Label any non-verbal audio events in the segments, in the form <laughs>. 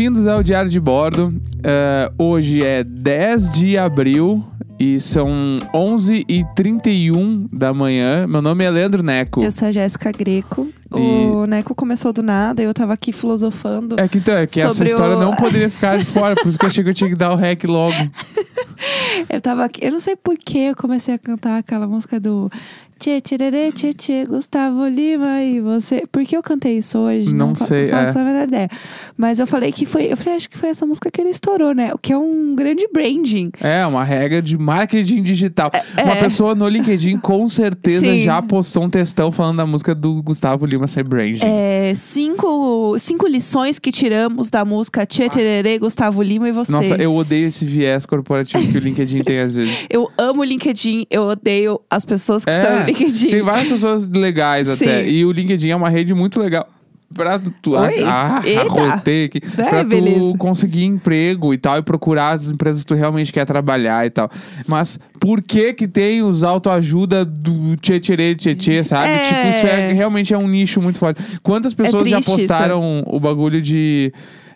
Bem-vindos ao Diário de Bordo. Eh, hoje é 10 de abril e são 11h31 da manhã. Meu nome é Leandro Neco. Eu sou a Jéssica Greco. O Neco começou do nada, eu tava aqui filosofando. É que, então, é que essa história o- não poderia ficar de fora, por isso que eu achei que eu tinha que dar o rec logo. <laughs> Eu tava aqui, eu não sei por que eu comecei a cantar aquela música do Tchê, tchê, tchê, tchê, Gustavo Lima e você. Por que eu cantei isso hoje? Não fa- sei, faço é. a menor ideia. Mas eu falei que foi, eu falei, acho que foi essa música que ele estourou, né? O que é um grande branding. É, uma regra de marketing digital. Uma é. pessoa no LinkedIn com certeza Sim. já postou um textão falando da música do Gustavo Lima ser branding. É, cinco, cinco lições que tiramos da música Tchê, tchê, Gustavo Lima e você. Nossa, eu odeio esse viés corporativo que o LinkedIn tem às vezes. <laughs> Eu amo o LinkedIn, eu odeio as pessoas que estão no LinkedIn. É, Tem várias pessoas legais até. Sim. E o LinkedIn é uma rede muito legal. Pra tu. Oi? Arrotei aqui. É, pra tu beleza. conseguir emprego e tal, e procurar as empresas que tu realmente quer trabalhar e tal. Mas por que que tem os autoajuda do tchê tchê sabe? É. Tipo, isso é, realmente é um nicho muito forte. Quantas pessoas já triste isso. postaram o bagulho de.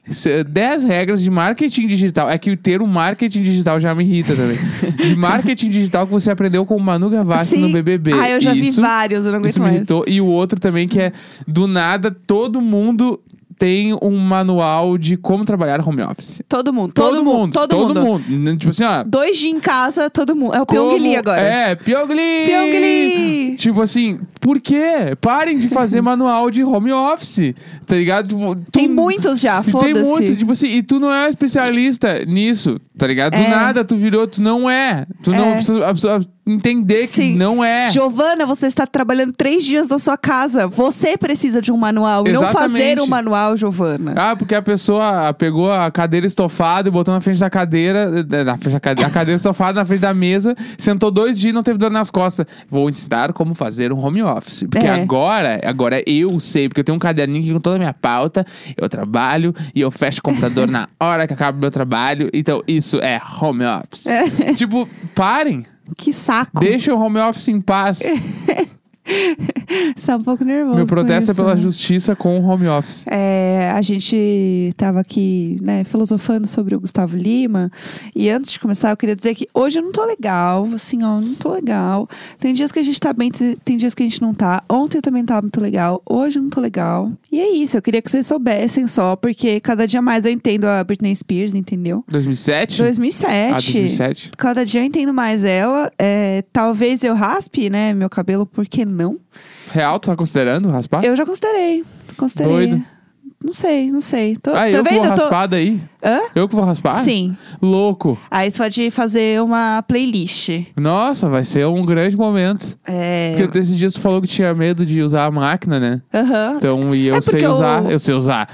Se- 10 regras de marketing digital. É que o termo marketing digital já me irrita também. De <laughs> marketing digital que você aprendeu com o Manu Gavassi no Sim. BBB. Ah, eu já Isso- vi vários, eu não aguento isso me mais. irritou. E o outro também que é, do nada, todo mundo tem um manual de como trabalhar home office. Todo mundo, todo, mundo, todo, mundo. mundo. Tipo assim, ó. Dois dias em casa, todo mundo. É o como- Lee agora. É! Pyong Lee! Tipo assim, por quê? Parem de fazer <laughs> manual de home office, tá ligado? Tipo, tu- Tem muitos já, e Tem muito, foda-se. tipo assim, e tu não é especialista nisso, tá ligado? Do É. nada tu virou, tu não é. Tu não É. precisa precisa entender que Sim. não é. Giovana, você está trabalhando três dias da sua casa. Você precisa de um manual. E não fazer Exatamente. um manual, Giovana. Ah, porque a pessoa pegou a cadeira estofada e botou na frente da cadeira, eh, na frente da cadeira, a cadeira <laughs> estofada na frente da mesa, sentou dois dias e não teve dor nas costas. Vou ensinar como fazer um home office. Porque É. agora, agora eu sei, porque eu tenho um caderninho aqui com toda a minha pauta, eu trabalho e eu fecho o computador na hora que acaba o meu trabalho. Então, isso é home office. Tipo, parem. Que saco. Deixem o home office em paz. <laughs> <laughs> Você tá um pouco nervoso. Meu protesto é pela né? justiça com o home office. É, a gente tava aqui, né, filosofando sobre o Gustavo Lima. E antes de começar, eu queria dizer que hoje eu não tô legal. Assim, ó, não tô legal. Tem dias que a gente tá bem, tem dias que a gente não tá. Ontem eu também tava muito legal. Hoje eu não tô legal. E é isso, eu queria que vocês soubessem só, porque cada dia mais eu entendo a Britney Spears, entendeu? 2007? 2007. Ah, 2007. Cada dia eu entendo mais ela. É, talvez eu raspe, né, meu cabelo, por que não? Real, tu tá considerando raspar? Eu já considerei. Considerei. Doido. Não sei, não sei. Tô, Ah, tá eu que vendo? vou Eu tô- raspar daí? Hã? Eu que vou raspar? Sim. Louco. Aí você pode fazer uma playlist. Nossa, vai ser um grande momento. É. Porque esses dias tu falou que tinha medo de usar a máquina, né? Aham. Então, e eu É sei usar, eu- eu sei usar.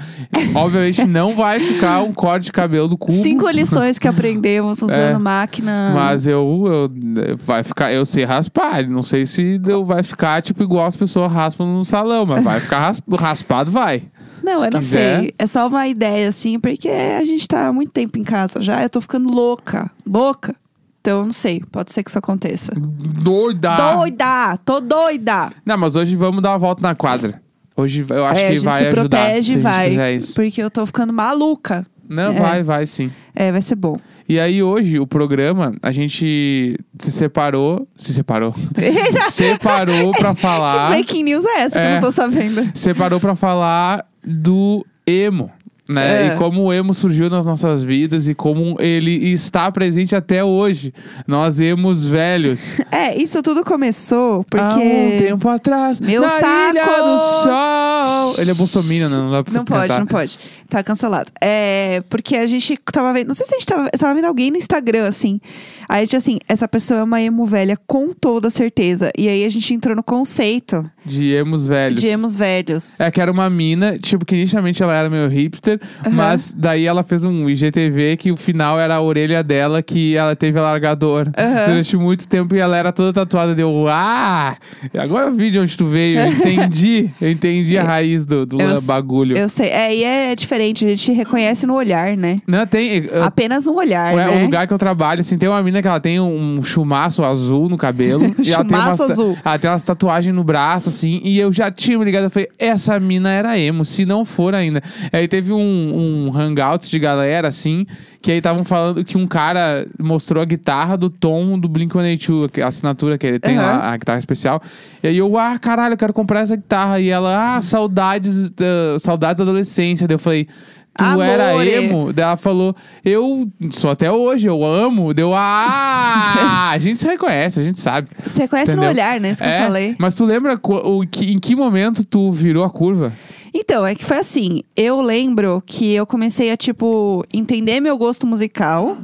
Obviamente não vai ficar um corte de cabelo do cubo. Cinco lições que aprendemos <laughs> usando É. máquina. Mas eu, eu vai ficar, eu sei raspar. Não sei se eu vai ficar tipo igual as pessoas raspam no salão, mas vai ficar ras- raspado, vai. Não, se eu não quiser. sei. É só uma ideia, assim, porque a gente tá há muito tempo em casa já. Eu tô ficando louca. Louca. Então, eu não sei. Pode ser que isso aconteça. Doida! Doida! Tô doida! Não, mas hoje vamos dar uma volta na quadra. Hoje eu acho é, a que gente vai se ajudar. protege se a gente vai. fizer isso. Porque eu tô ficando maluca. Não, É. vai, vai sim. É, vai ser bom. E aí hoje, o programa, a gente se separou. Se separou. <laughs> separou pra <laughs> Que falar. breaking news é essa que eu É. não tô sabendo? Separou pra falar do emo. Né? É. E como o emo surgiu nas nossas vidas e como ele está presente até hoje. Nós emos velhos. <laughs> É, isso tudo começou porque. Há um tempo atrás. Meu na saco! Ilha do Sol. Ele é bolsominion, né? Não dá pra Não pode, cantar. não pode. Tá cancelado. É, porque a gente tava vendo. Não sei se a gente tava, tava vendo alguém no Instagram, assim. Aí a gente, assim, essa pessoa é uma emo velha, com toda certeza. E aí a gente entrou no conceito De emos velhos. de emos velhos. É que era uma mina, tipo, que inicialmente ela era meio hipster, Aham. mas daí ela fez um IGTV que o final era a orelha dela que ela teve alargador Aham. durante muito tempo e ela era toda tatuada. Deu, ah! Agora eu vi de onde tu veio, eu entendi, eu entendi a Eu <laughs> raiz do, do Eu- bagulho. Eu sei. É, e é diferente, a gente reconhece no olhar, né? Não, tem. eu- Apenas um olhar, é, né? o lugar que eu trabalho, assim, tem uma mina que ela tem um chumaço azul no cabelo. <laughs> e ela tem umas, ta- azul. Ela tem umas tatuagens no braço, assim. E eu já tinha me ligado, eu falei, essa mina era emo, se não for ainda. Aí teve um, um hangouts de galera, assim, que aí estavam falando que um cara mostrou a guitarra do tom do Blink-182, que- a assinatura que ele tem Aham. lá, a guitarra especial. E aí eu, ah, caralho, eu quero comprar essa guitarra. E ela, ah, saudades, da, saudades da adolescência. Daí eu falei... Tu era Amore. emo? Daí ela falou, eu sou até hoje, eu amo. Deu, ah! <laughs> a gente se reconhece, a gente sabe. Você conhece no Entendeu? olhar, né? Isso que É, eu falei. Mas tu lembra o que- em que momento tu virou a curva? Então, é que foi assim. Eu lembro que eu comecei a, tipo, entender meu gosto musical.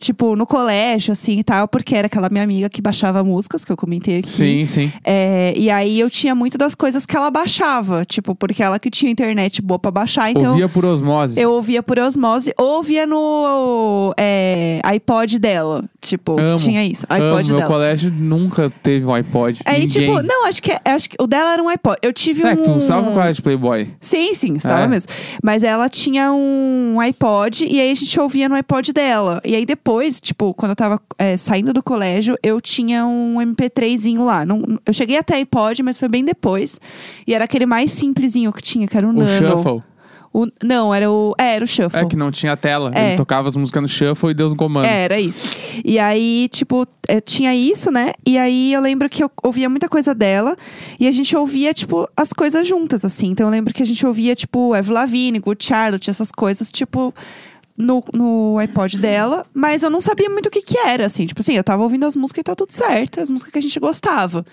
Tipo, no colégio, assim, e tal. Porque era aquela minha amiga que baixava músicas, que eu comentei aqui. Sim, sim. É, e aí eu tinha muito das coisas que ela baixava. Tipo, porque ela que tinha internet boa pra baixar. Então, Ouvia por osmose. eu ouvia por osmose. Ou ouvia no é, iPod dela. Tipo, que Amo, tinha isso. Amo, iPod meu dela. colégio nunca teve um iPod. Aí, Ninguém. tipo, não, acho que, acho que o dela era um iPod. Eu tive É, um. tu estava no colégio Playboy. Sim, sim, estava É. mesmo. Mas ela tinha um iPod e aí a gente ouvia no iPod dela. E aí depois, tipo, quando eu tava é, saindo do colégio, eu tinha um MP3zinho lá. Não, eu cheguei até iPod, mas foi bem depois. E era aquele mais simplesinho que tinha, que era o, O Nano. Shuffle. O- não, era o. É, era o Shuffle. É que não tinha tela. É. Ele tocava as músicas no Shuffle e deu um comando. É, era isso. E aí, tipo, eh, tinha isso, né? E aí eu lembro que eu ouvia muita coisa dela. E a gente ouvia, tipo, as coisas juntas, assim. Então eu lembro que a gente ouvia, tipo, Evo Lavigne, Good Charlotte, essas coisas, tipo. No, no iPod dela, mas eu não sabia muito o que que era, assim. Tipo assim, eu tava ouvindo as músicas e tá tudo certo, as músicas que a gente gostava.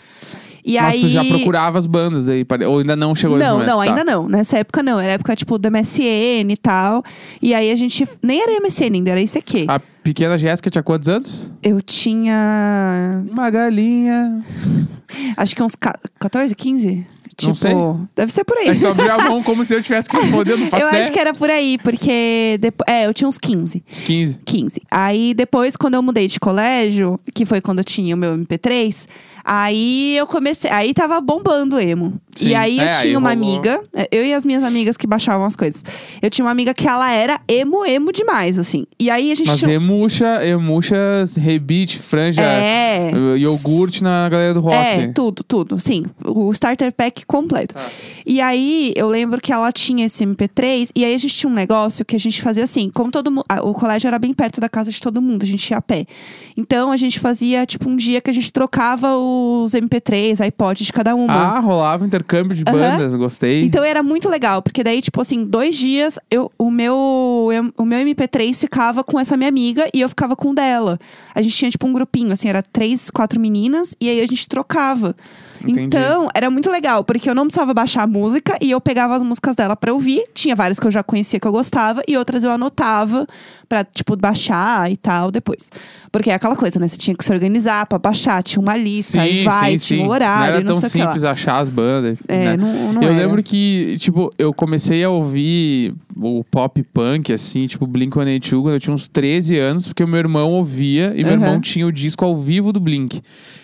E Mas aí... já procurava as bandas aí? Ou ainda não chegou Não, momento? não, Tá. ainda não. Nessa época não. Era época, tipo, do MSN e tal. E aí a gente. Nem era MSN ainda, era ICQ. A pequena Jéssica tinha quantos anos? Eu tinha. Uma galinha. Acho que uns ca- 14, 15? Tipo, sei. deve ser por aí. É tu abriu a mão <laughs> como se eu tivesse que responder, não faço eu ideia. acho que era por aí, porque. depo- É, eu tinha uns 15. Os 15. 15. Aí depois, quando eu mudei de colégio, que foi quando eu tinha o meu MP3, aí eu comecei. Aí tava bombando o emo. Sim. E aí eu É, aí tinha uma rolou. amiga, é, eu e as minhas amigas que baixavam as coisas. Eu tinha uma amiga que ela era emo, emo demais, assim. E aí a gente Mas tinha. emuxa, emuxa, rebite, franja, É. eh, iogurte na galera do rock. É, tudo, tudo. Sim, o starter pack completo. Ah. E aí, eu lembro que ela tinha esse MP3, e aí a gente tinha um negócio que a gente fazia assim, como todo mundo. O colégio era bem perto da casa de todo mundo, a gente ia a pé. Então a gente fazia, tipo, um dia que a gente trocava os MP3, iPod de cada uma. Ah, rolava intercâmbio de bandas, gostei. Então era muito legal, porque daí, tipo assim, dois dias, eu, o, meu, eu- o meu MP3 ficava com essa minha amiga e eu ficava com o dela. A gente tinha, tipo, um grupinho, assim, era três, quatro meninas, e aí a gente trocava. Entendi. Então, era muito legal, porque eu não precisava baixar a música e eu pegava as músicas dela pra ouvir. Tinha várias que eu já conhecia que eu gostava, e outras eu anotava pra, tipo, baixar e tal depois. Porque é aquela coisa, né? Você tinha que se organizar pra baixar, tinha uma lista, aí vai, tinha um horário, Não era não tão simples achar as bandas. É, né? não, não eu era. lembro que, tipo, eu comecei a ouvir o pop punk, assim, tipo, Blink-182, quando eu tinha uns 13 anos, porque o meu irmão ouvia e meu irmão tinha o disco ao vivo do Blink,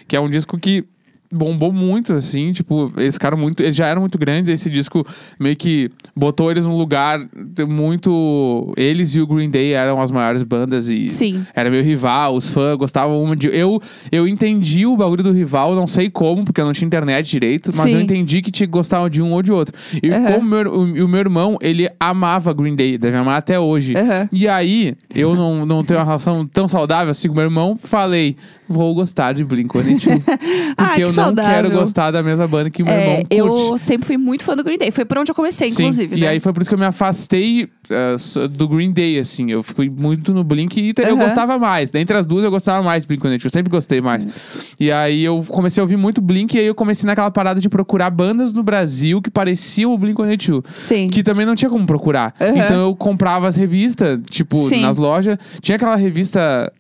que é um disco que bombou muito, assim, tipo, eles ficaram muito, eles já eram muito grandes, esse disco meio que botou eles num lugar muito, eles e o Green Day eram as maiores bandas e Sim. era meu rival, os fãs gostavam de. Eu, eu entendi o bagulho do rival, não sei como, porque eu não tinha internet direito, mas Sim. eu entendi que tinha que gostar de um ou de outro. E Aham. como meu, o, o meu irmão, ele amava Green Day, deve amar até hoje. Aham. E aí, eu não, não tenho uma relação tão saudável assim com meu irmão, falei, vou gostar de Blink-182. <laughs> porque Ah, que eu não saudável. quero gostar da mesma banda que meu É, irmão curte. eu sempre fui muito fã do Green Day. Foi por onde eu comecei, Sim, inclusive. E né? aí foi por isso que eu me afastei s- do Green Day, assim. Eu fui muito no Blink e eu gostava mais. Dentre as duas, eu gostava mais de Blink-182. Eu sempre gostei mais. E aí eu comecei a ouvir muito Blink e aí eu comecei naquela parada de procurar bandas no Brasil que pareciam o Blink-182. Sim. Que também não tinha como procurar. Então eu comprava as revistas, tipo, Sim. nas lojas. Tinha aquela revista...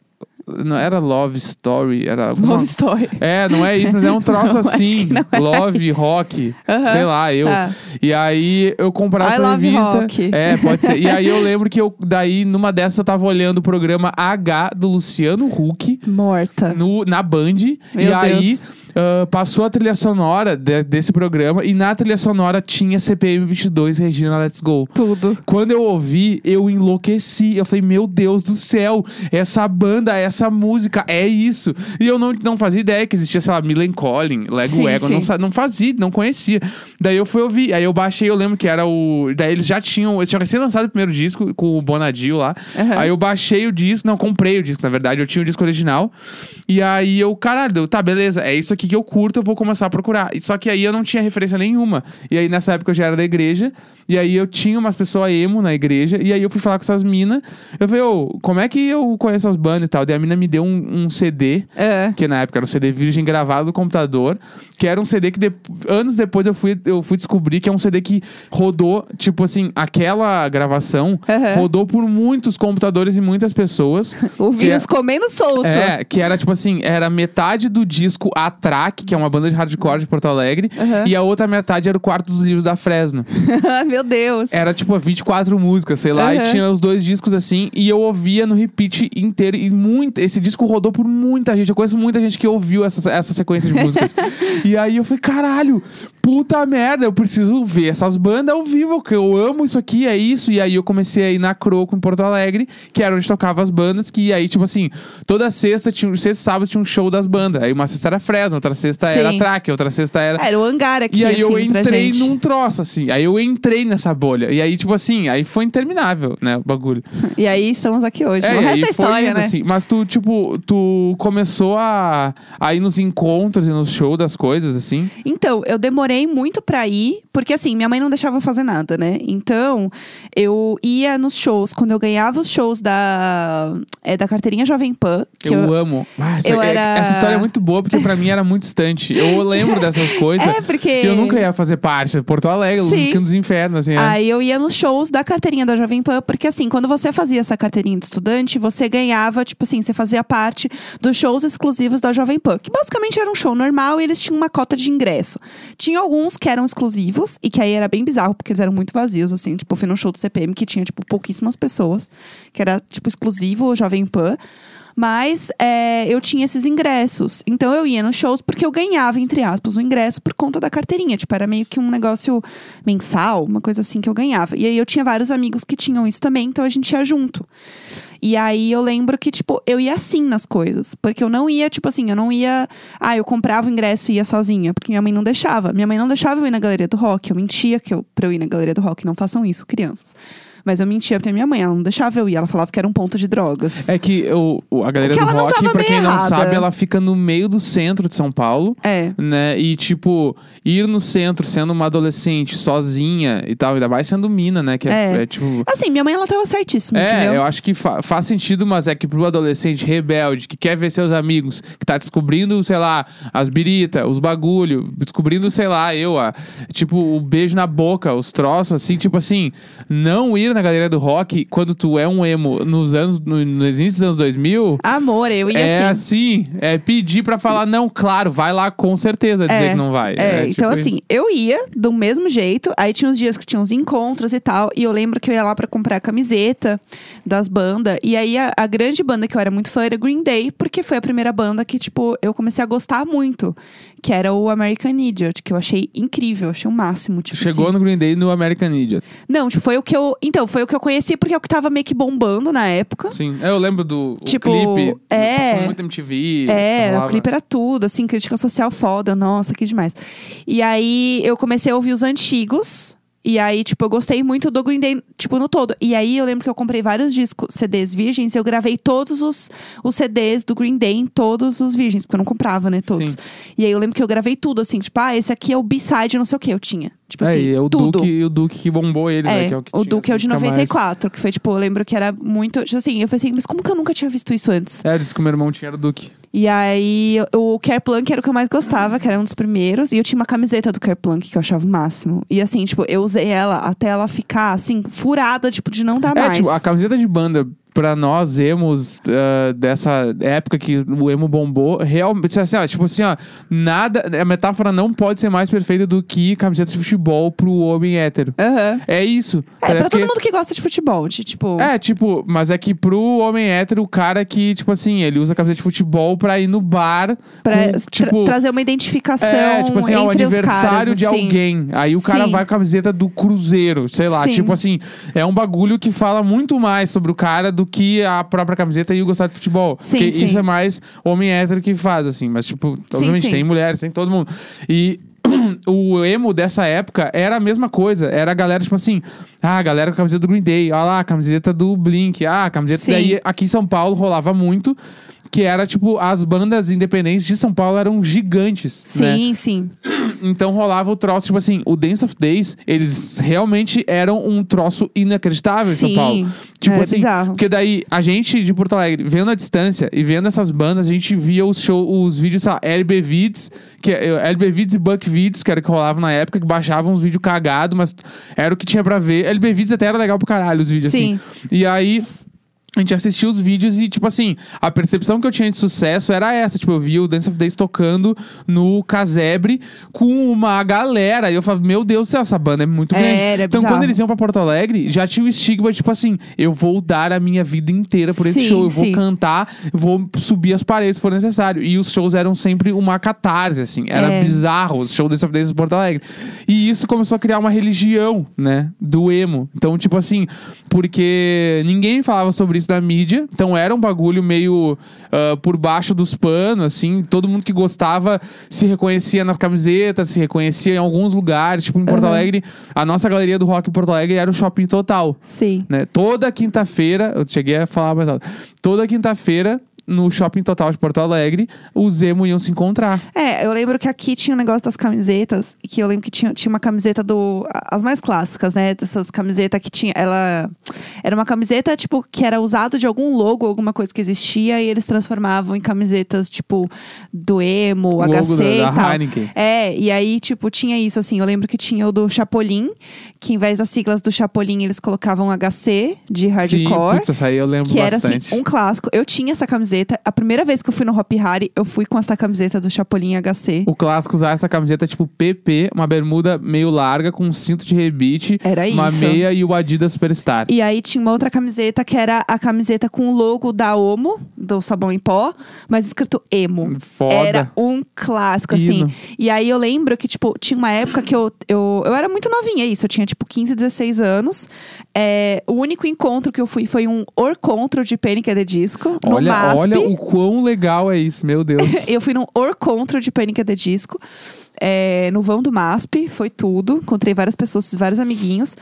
Não era Love Story, era alguma... Love Story. É, não é isso, mas é um <laughs> troço Não, assim. é. Love, rock, sei lá, eu. tá. E aí eu comprava I essa love revista. rock. É, pode ser. E aí eu lembro que eu, daí, numa dessas, eu tava olhando o programa H do Luciano Huck Morta. no, na Band. Meu e aí. Ah, passou a trilha sonora de- desse programa e na trilha sonora tinha CPM 22 Regina Let's Go. Tudo. Quando eu ouvi, eu enlouqueci. Eu falei, meu Deus do céu, essa banda, essa música, é isso. E eu não, não fazia ideia que existia, sei lá, Millen Collin, Lego Sim, Ego, sim. não, não fazia, não conhecia. Daí eu fui ouvir, aí eu baixei, eu lembro que era o. Daí eles já tinham, eles tinham recém lançado o primeiro disco com o Bonadio lá. Aham. Aí eu baixei o disco, não, comprei o disco, na verdade, eu tinha o disco original. E aí eu, caralho, tá, beleza, é isso aqui que eu curto, eu vou começar a procurar. Só que aí eu não tinha referência nenhuma. E aí nessa época eu já era da igreja, e aí eu tinha umas pessoas emo na igreja, e aí eu fui falar com essas minas. Eu falei, ô, como é que eu conheço as bandas e tal? Daí a mina me deu um, um CD, É. que na época era um CD virgem gravado do computador, que era um CD que de- anos depois eu fui, eu fui descobrir que é um CD que rodou, tipo assim, aquela gravação Aham. rodou por muitos computadores e muitas pessoas. <laughs> O vírus é- comendo solto. É, que era tipo assim, era metade do disco A Track, que é uma banda de hardcore de Porto Alegre, Aham. e a outra metade era o quarto dos livros da Fresno. <laughs> Meu Deus. Era tipo 24 músicas, sei lá, e Aham. tinha os dois discos assim, e eu ouvia no repeat inteiro. E muito, esse disco rodou por muita gente. Eu conheço muita gente que ouviu essa, essa sequência de músicas. <laughs> e aí eu falei, caralho, puta merda, eu preciso ver essas bandas ao vivo, que eu amo isso aqui, é isso. E aí eu comecei a ir na Croco em Porto Alegre, que era onde tocava as bandas, que aí, tipo assim, toda sexta, tinha, sexta e sábado tinha um show das bandas. Aí uma sexta era Fresno, outra sexta era Sim. Track, outra sexta era. Era o hangar aqui, E aí eu assim, pra entrei num troço, assim. Aí eu entrei nessa bolha. E aí, tipo assim, aí foi interminável, né, o bagulho. E aí estamos aqui hoje. o e resto é história, indo, né? assim. Mas tu, tipo, tu começou a, a ir nos encontros e nos shows das coisas, assim. Então, eu demorei muito pra ir, porque assim, minha mãe não deixava eu fazer nada, né? Então, eu ia nos shows, quando eu ganhava os shows da, é, da carteirinha Jovem Pan, que Eu, eu, amo. Ah, essa, eu é- era- essa história é muito boa, porque pra mim era muito distante. Eu lembro dessas <laughs> coisas. É, porque. Eu nunca ia fazer parte. Porto Alegre, Sim. Dos Infernos, assim. é. Aí eu ia nos shows da carteirinha da Jovem Pan, porque assim, quando você fazia essa carteirinha de estudante, você ganhava, tipo assim, você fazia parte dos shows exclusivos da Jovem Pan, que basicamente era um show normal e eles tinham uma cota de ingresso. Tinha alguns que eram exclusivos, e que aí era bem bizarro, porque eles eram muito vazios, assim, tipo, eu fui num show do CPM que tinha, tipo, pouquíssimas pessoas, que era, tipo, exclusivo Jovem Pan. Mas é, eu tinha esses ingressos. Então eu ia nos shows porque eu ganhava, entre aspas, o ingresso por conta da carteirinha. Tipo, era meio que um negócio mensal, uma coisa assim que eu ganhava. E aí eu tinha vários amigos que tinham isso também, então a gente ia junto. E aí eu lembro que, tipo, eu ia assim nas coisas. Porque eu não ia, tipo assim, eu não ia. Ah, eu comprava o ingresso e ia sozinha, porque minha mãe não deixava. Minha mãe não deixava eu ir na galeria do rock. Eu mentia que eu, pra eu ir na galeria do rock. Não façam isso, crianças. Mas eu mentia pra minha mãe, ela não deixava eu ir. Ela falava que era um ponto de drogas. É que o- a galera do não rock, pra quem não errada. sabe, ela fica no meio do centro de São Paulo. É. né? E, tipo, ir no centro sendo uma adolescente sozinha e tal, ainda mais sendo mina, né? Que é, É. é, tipo. Assim, minha mãe, ela tava certíssima, É, entendeu? eu acho que fa- faz sentido, mas é que pro adolescente rebelde que quer ver seus amigos, que tá descobrindo, sei lá, as birita, os bagulho, descobrindo, sei lá, eu, a, tipo, o beijo na boca, os troços, assim, tipo assim, não ir na galeria do rock quando tu é um emo nos anos, no, no início dos anos 2000. Amor, eu ia É assim. assim, é pedir pra falar, não, claro, vai lá com certeza dizer É, que não vai. É, tipo então isso. assim, eu ia do mesmo jeito. Aí tinha uns dias que tinha uns encontros e tal. E eu lembro que eu ia lá pra comprar a camiseta das bandas. E aí a, a grande banda que eu era muito fã era Green Day, porque foi a primeira banda que, tipo, eu comecei a gostar muito. Que era o American Idiot, que eu achei incrível, achei o máximo. Tipo, Chegou assim. no Green Day no American Idiot. Não, tipo, foi o que eu. Então, foi o que eu conheci porque é o que tava meio que bombando na época. Sim, É, eu lembro do o Tipo, clipe. é. Passou muito MTV. É, o clipe era tudo, assim, crítica social foda, nossa, que demais. E aí eu comecei a ouvir os antigos. E aí, tipo, eu gostei muito do Green Day, tipo, no todo. E aí eu lembro que eu comprei vários discos, CDs virgens, eu gravei todos os, os CDs do Green Day em todos os virgens, porque eu não comprava, né, todos. Sim. E aí eu lembro que eu gravei tudo, assim, tipo, ah, esse aqui é o B-side, não sei o que, eu tinha. Tipo é, assim, e é o tudo. Duke, o Duke que bombou ele, né? É, Que é o que o Duke é o de música mais- 94, que foi, tipo, eu lembro que era muito. tipo Assim, eu pensei, mas como que eu nunca tinha visto isso antes? É, eu disse que o meu irmão tinha era o Duke. E aí, o Kerplunk era o que eu mais gostava, que era um dos primeiros. E eu tinha uma camiseta do Kerplunk que eu achava o máximo. E assim, tipo, eu usei ela até ela ficar, assim, furada, tipo, de não dar É, mais. tipo, a camiseta de banda pra nós emos ah, dessa época que o emo bombou, realmente, assim, ó, tipo assim, ó, nada, a metáfora não pode ser mais perfeita do que camiseta de futebol pro homem hétero. Aham. É isso. É, pra todo mundo que gosta de futebol, de, tipo... É, tipo, mas é que pro homem hétero, o cara que, tipo assim, ele usa camiseta de futebol pra ir no bar. Pra com, tra- tipo, trazer uma identificação é, tipo assim, é o aniversário caras, de assim. alguém. Aí o cara Sim. vai com a camiseta do Cruzeiro, sei lá. Sim. Tipo assim, é um bagulho que fala muito mais sobre o cara do que a própria camiseta e o gostar de futebol. Sim, Porque sim. isso é mais homem hétero que faz, assim. Mas, tipo, obviamente sim. tem mulheres, tem todo mundo. E. <clears throat> O emo dessa época era a mesma coisa. Era a galera, tipo assim, ah, a galera com a camiseta do Green Day, olha lá, a camiseta do Blink, ah, a camiseta. Sim. Daí aqui em São Paulo rolava muito, que era tipo, as bandas independentes de São Paulo eram gigantes. né? Sim, sim. <clears throat> Então rolava o troço, tipo assim, o Dance of Days, eles realmente eram um troço inacreditável em São Sim, Paulo. Tipo era assim, bizarro. porque daí a gente de Porto Alegre, vendo a distância e vendo essas bandas, a gente via os show, os vídeos, sei lá, LB Vids, que é- LB Vids e Buck Vids, que era que rolavam na época, que baixavam uns vídeos cagados, mas era o que tinha pra ver. LB Vids até era legal pro caralho os vídeos Sim. assim. E aí a gente assistia os vídeos e, tipo assim, a percepção que eu tinha de sucesso era essa. Tipo, eu via o Dance of Days tocando no casebre com uma galera. E eu falava, meu Deus do céu, essa banda é muito É, grande. então, bizarro. quando eles iam pra Porto Alegre, já tinha o estigma, tipo assim, eu vou dar a minha vida inteira por esse Sim, show. Eu vou sim. cantar, eu vou subir as paredes se for necessário. E os shows eram sempre uma catarse, assim. Era É. bizarro os shows Dance of Days em Porto Alegre. E isso começou a criar uma religião, né? Do emo. Então, tipo assim, porque ninguém falava sobre isso na mídia. Então era um bagulho meio ah, por baixo dos panos, assim. Todo mundo que gostava se reconhecia nas camisetas, se reconhecia em alguns lugares. Tipo, em Porto Aham. Alegre, a nossa galeria do rock em Porto Alegre era o shopping total. Sim. Né? Toda quinta-feira, eu cheguei a falar mais alto. Toda quinta-feira, no shopping total de Porto Alegre, os emo iam se encontrar. É, eu lembro que aqui tinha um negócio das camisetas, que eu lembro que tinha, tinha uma camiseta do. As mais clássicas, né? Dessas camisetas que tinha. Ela. Era uma camiseta, tipo, que era usado de algum logo, alguma coisa que existia, e eles transformavam em camisetas, tipo, do emo, O HC da, e da. Heineken. É, e aí, tipo, tinha isso, assim. Eu lembro que tinha o do Chapolin, que em vez das siglas do Chapolin, eles colocavam HC de hardcore. Sim, putz, essa aí eu lembro Que era bastante. assim, um clássico. Eu tinha essa camiseta. A primeira vez que eu fui no Hop Harry, eu fui com essa camiseta do Chapolin HC. O clássico usar essa camiseta tipo PP, uma bermuda meio larga com um cinto de rebite, Era uma isso. meia e o Adidas Superstar. E aí tinha uma outra camiseta que era a camiseta com o logo da Omo, do sabão em pó, mas escrito emo. Foda. Era um clássico, assim. Hino. E aí eu lembro que, tipo, tinha uma época que eu, eu, eu era muito novinha, isso. Eu tinha, tipo, 15, 16 anos. É, o único encontro que eu fui foi um orcontro de Panic! at the Disco, no Olha, MASP. Olha o quão legal é isso, meu Deus. <laughs> Eu fui num orcontro de Panic! at the Disco. é, no vão do MASP, foi tudo. Encontrei várias pessoas, vários amiguinhos.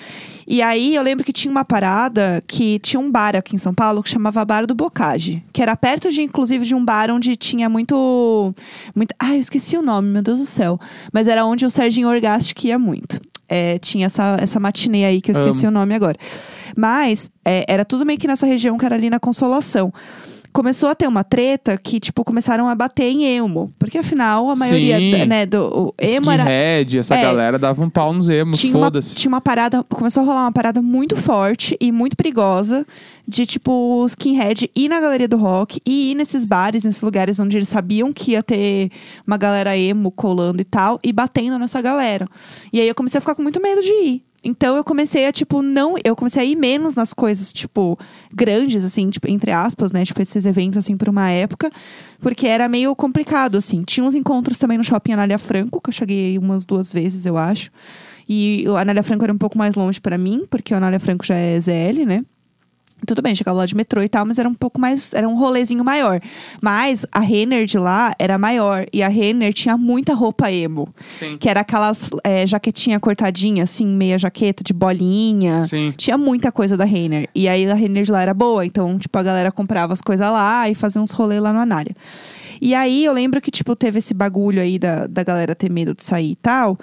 E aí eu lembro que tinha uma parada que tinha um bar aqui em São Paulo que chamava Bar do Bocage. Que era perto de, inclusive, de um bar onde tinha muito. muito ai, eu esqueci o nome, meu Deus do céu. Mas era onde o Serginho Orgasti ia muito. É, tinha essa, essa matinê aí que eu esqueci o nome agora. Mas é, era tudo meio que nessa região que era ali na Consolação. Começou a ter uma treta que, tipo, começaram a bater em emo. Porque afinal, a maioria, Sim. né, do o emo era. Skinhead, essa É. galera dava um pau nos emos, foda-se. tinha uma parada, começou a rolar uma parada muito forte e muito perigosa de tipo skinhead ir na galeria do rock e ir nesses bares, nesses lugares onde eles sabiam que ia ter uma galera emo colando e tal e batendo nessa galera. E aí eu comecei a ficar com muito medo de ir. Então eu comecei a, tipo, não. Eu comecei a ir menos nas coisas, tipo, grandes, assim, tipo, entre aspas, né? Tipo, esses eventos, assim, por uma época. Porque era meio complicado, assim. Tinha uns encontros também no shopping Anália Franco, que eu cheguei umas duas vezes, eu acho. E o Anália Franco era um pouco mais longe pra mim, porque o Anália Franco já é ZL, né? Tudo bem, chegava lá de metrô e tal, mas era um pouco mais. Era um rolezinho maior. Mas a Renner de lá era maior. E a Renner tinha muita roupa emo. Sim. Que era aquelas é, jaquetinha cortadinha, assim, meia jaqueta de bolinha. Sim. Tinha muita coisa da Renner. E aí a Renner de lá era boa. Então, tipo, a galera comprava as coisas lá e fazia uns rolês lá no Anália. E aí eu lembro que, tipo, teve esse bagulho aí da, da galera ter medo de sair e tal.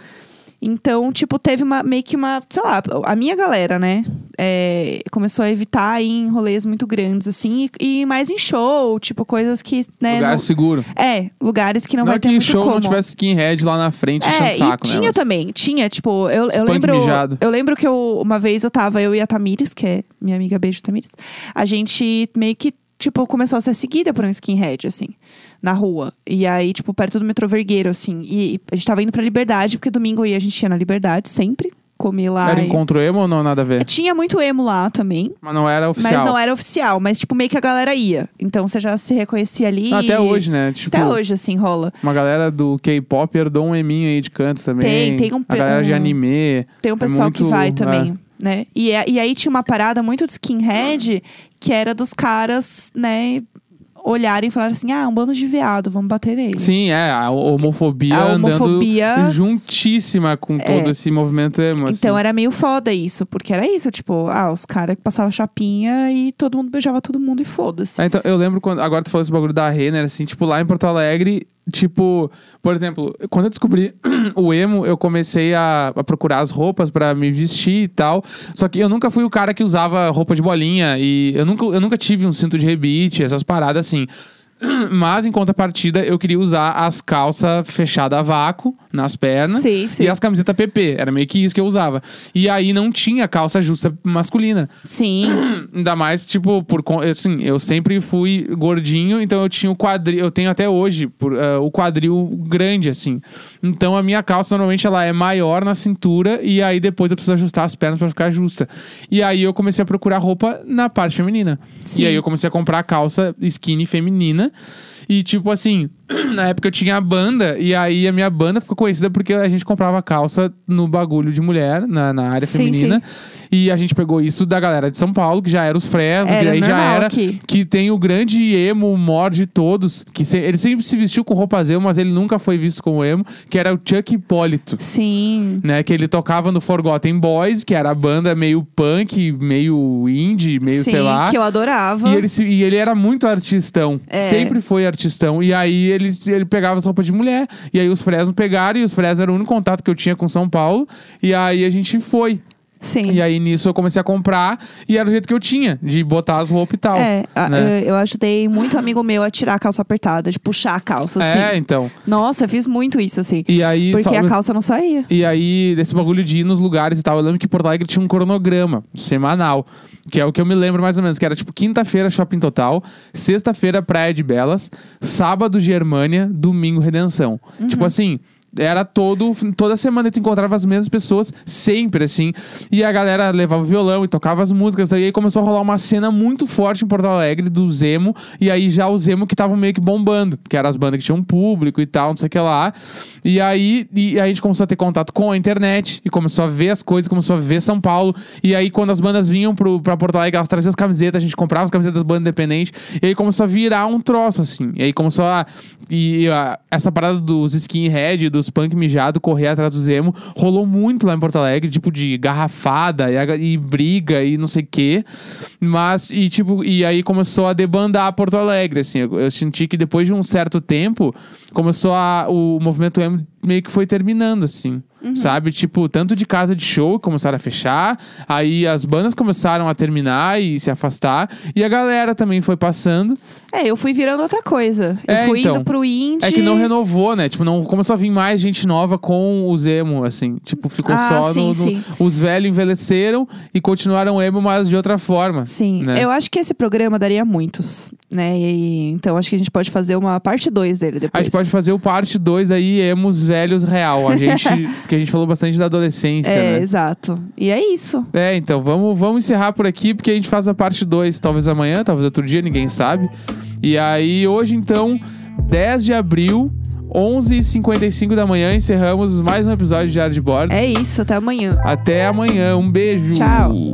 Então, tipo, teve uma meio que uma, sei lá, a minha galera, né? é, começou a evitar ir em rolês muito grandes, assim, e, e mais em show, tipo, coisas que, né? Lugar não- seguro. é, lugares que não, Não, vai é ter que muito show como. não tivesse skinhead lá na frente É, o saco, e né? tinha também, tinha, tipo, eu, eu lembro. mijado. Eu lembro que eu, uma vez eu tava, eu e a Tamires, que é minha amiga beijo Tamires, a gente meio que, tipo, começou a ser seguida por um skinhead, assim, na rua. E aí, tipo, perto do metrô Vergueiro, assim. E a gente tava indo pra Liberdade, porque domingo aí a gente ia na Liberdade, sempre. Comer lá. Era e- encontro emo ou não nada a ver? Tinha muito emo lá também. Mas não era oficial. Mas não era oficial, mas tipo, meio que a galera ia. Então você já se reconhecia ali. Não, até hoje, né? Tipo, Até hoje, assim, rola. uma galera do K-pop herdou um eminho aí de canto também. Tem, tem um A galera de anime. Tem um pessoal que É muito- vai também, né? E, é- e aí tinha uma parada muito de skinhead, que era dos caras, né, olharem e falarem assim, ah, um bando de viado, vamos bater neles. Sim, é, a homofobia A homofobia- andando juntíssima com todo esse movimento emo. Então assim. era meio foda isso, porque era isso, tipo, ah, os caras que passavam chapinha e todo mundo beijava todo mundo e foda-se. Ah, então, eu lembro quando. Agora tu falou esse bagulho da Renner, assim, tipo, lá em Porto Alegre, tipo, por exemplo, quando eu descobri <clears throat> o emo, eu comecei a, a procurar as roupas pra me vestir e tal. Só que eu nunca fui o cara que usava roupa de bolinha e eu nunca, eu nunca tive um cinto de rebite, essas paradas assim. <clears throat> Mas, em contrapartida, eu queria usar as calças fechadas a vácuo nas pernas. Sim, sim. E as camisetas PP. Era meio que isso que eu usava. E aí não tinha calça justa masculina. Sim, <clears throat> Ainda mais, tipo, por assim, eu sempre fui gordinho, então eu tinha o quadril, eu tenho até hoje por, ah, o quadril grande, assim. Então a minha calça normalmente ela é maior na cintura e aí depois eu preciso ajustar as pernas pra ficar justa. E aí eu comecei a procurar roupa na parte feminina. Sim. E aí eu comecei a comprar calça skinny feminina. E tipo assim, <clears throat> na época eu tinha a banda, e aí a minha banda ficou conhecida porque a gente comprava calça no bagulho de mulher, na, na área Sim, feminina. E a gente pegou isso da galera de São Paulo, que já era os Fresno, que aí já era. aqui. Que tem o grande emo mor de todos, que se- ele sempre se vestiu com roupas emo, mas ele nunca foi visto como emo, que era o Chuck Hipólito. sim. Né, que ele tocava no Forgotten Boys, que era a banda meio punk, meio indie, meio sim, sei lá. que eu adorava. E ele, se- e ele era muito artistão. É. Sempre foi artistão. E aí ele, ele pegava as roupas de mulher. E aí os Fresno pegaram. E os Fresno era o único contato que eu tinha com São Paulo. E aí a gente foi. Sim. E aí nisso eu comecei a comprar. E era o jeito que eu tinha, de botar as roupas e tal. É, né? eu, eu ajudei muito amigo meu a tirar a calça apertada, de puxar a calça, assim. É, então. Nossa, eu fiz muito isso, assim. E aí. Porque só- a calça não saía. E aí, desse bagulho de ir nos lugares e tal, eu lembro que Porto Alegre tinha um cronograma semanal. Que é o que eu me lembro mais ou menos, que era tipo quinta-feira Shopping Total, sexta-feira Praia de Belas, sábado Germânia, domingo Redenção. Uhum. Tipo assim, era todo, toda semana tu encontrava as mesmas pessoas, sempre assim. E a galera levava o violão e tocava as músicas. E aí começou a rolar uma cena muito forte em Porto Alegre do Zemo. E aí já o Zemo que tava meio que bombando, que eram as bandas que tinham público e tal, não sei o que lá. E aí e a gente começou a ter contato com a internet e começou a ver as coisas, começou a ver São Paulo. E aí quando as bandas vinham pro, pra Porto Alegre, elas traziam as camisetas, a gente comprava as camisetas das bandas independentes. E aí começou a virar um troço, assim. E aí começou a. E a- essa parada dos skinhead, dos punk mijado, correr atrás do Zemo, rolou muito lá em Porto Alegre, tipo de garrafada e, e briga e não sei o quê. Mas, e tipo, e aí começou a debandar Porto Alegre, assim. Eu, eu senti que depois de um certo tempo, começou a. O movimento emo meio que foi terminando, assim. Sabe? Tipo, tanto de casa de show começaram a fechar, aí as bandas começaram a terminar e se afastar, e a galera também foi passando. É, eu fui virando outra coisa. Eu É, fui então. indo pro indie. É que não renovou, né? Tipo, não começou a vir mais gente nova com o emo, assim. Tipo, ficou Ah, só sim, no, no- sim. Os velhos envelheceram e continuaram emo, mas de outra forma. Sim, né? eu acho que esse programa daria muitos, né? E, então acho que a gente pode fazer uma parte 2 dele A depois. gente pode fazer o parte 2 aí, emos velhos real. A gente. <laughs> porque a gente falou bastante da adolescência, É, né? exato. E é isso. É, então, vamos, vamos encerrar por aqui, porque a gente faz a parte 2, talvez amanhã, talvez outro dia, ninguém sabe. E aí, hoje, então, 10 de abril, 11h55 da manhã, encerramos mais um episódio de Diário de Bordo. É isso, até amanhã. Até amanhã, um beijo. Tchau.